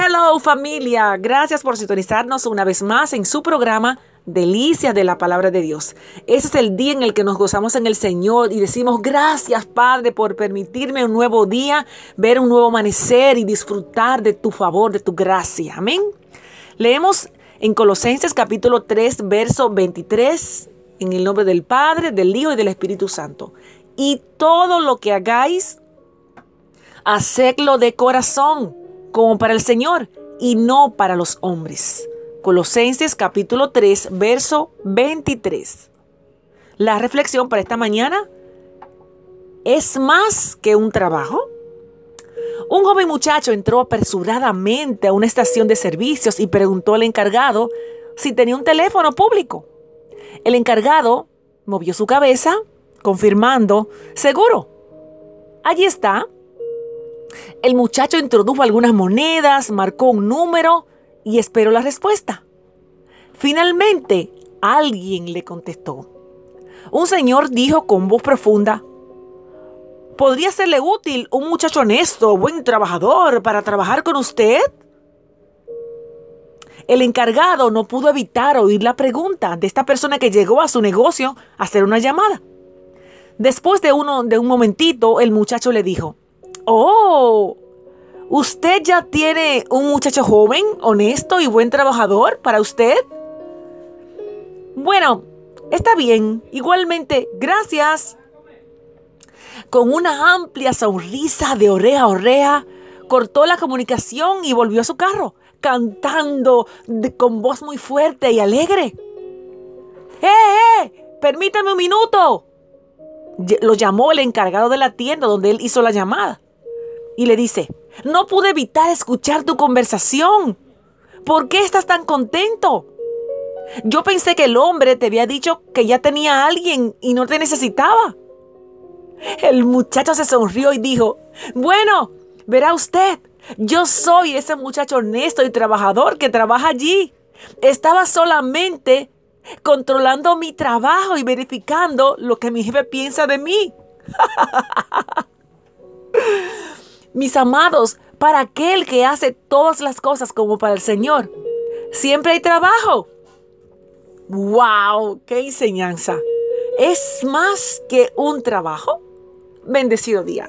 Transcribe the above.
Hello familia, gracias por sintonizarnos una vez más en su programa Delicias de la Palabra de Dios. Ese es el día en el que nos gozamos en el Señor y decimos gracias Padre por permitirme un nuevo día, ver un nuevo amanecer y disfrutar de tu favor, de tu gracia. Amén. Leemos en Colosenses capítulo 3, verso 23, en el nombre del Padre, del Hijo y del Espíritu Santo. Y todo lo que hagáis, hacedlo de corazón como para el Señor y no para los hombres. Colosenses capítulo 3, verso 23. La reflexión para esta mañana es más que un trabajo. Un joven muchacho entró apresuradamente a una estación de servicios y preguntó al encargado si tenía un teléfono público. El encargado movió su cabeza, confirmando, seguro. Allí está, el muchacho introdujo algunas monedas, marcó un número y esperó la respuesta. Finalmente, alguien le contestó. Un señor dijo con voz profunda, ¿podría serle útil un muchacho honesto, buen trabajador para trabajar con usted? El encargado no pudo evitar oír la pregunta de esta persona que llegó a su negocio a hacer una llamada. Después de, uno, de un momentito, el muchacho le dijo, Oh, ¿usted ya tiene un muchacho joven, honesto y buen trabajador para usted? Bueno, está bien. Igualmente, gracias. Con una amplia sonrisa de oreja a oreja, cortó la comunicación y volvió a su carro, cantando con voz muy fuerte y alegre. ¡Eh, eh! Permítame un minuto. Lo llamó el encargado de la tienda donde él hizo la llamada y le dice, no pude evitar escuchar tu conversación. ¿Por qué estás tan contento? Yo pensé que el hombre te había dicho que ya tenía a alguien y no te necesitaba. El muchacho se sonrió y dijo, bueno, verá usted, yo soy ese muchacho honesto y trabajador que trabaja allí. Estaba solamente controlando mi trabajo y verificando lo que mi jefe piensa de mí. Mis amados, para aquel que hace todas las cosas como para el Señor, siempre hay trabajo. ¡Wow! ¡Qué enseñanza! ¿Es más que un trabajo? Bendecido día.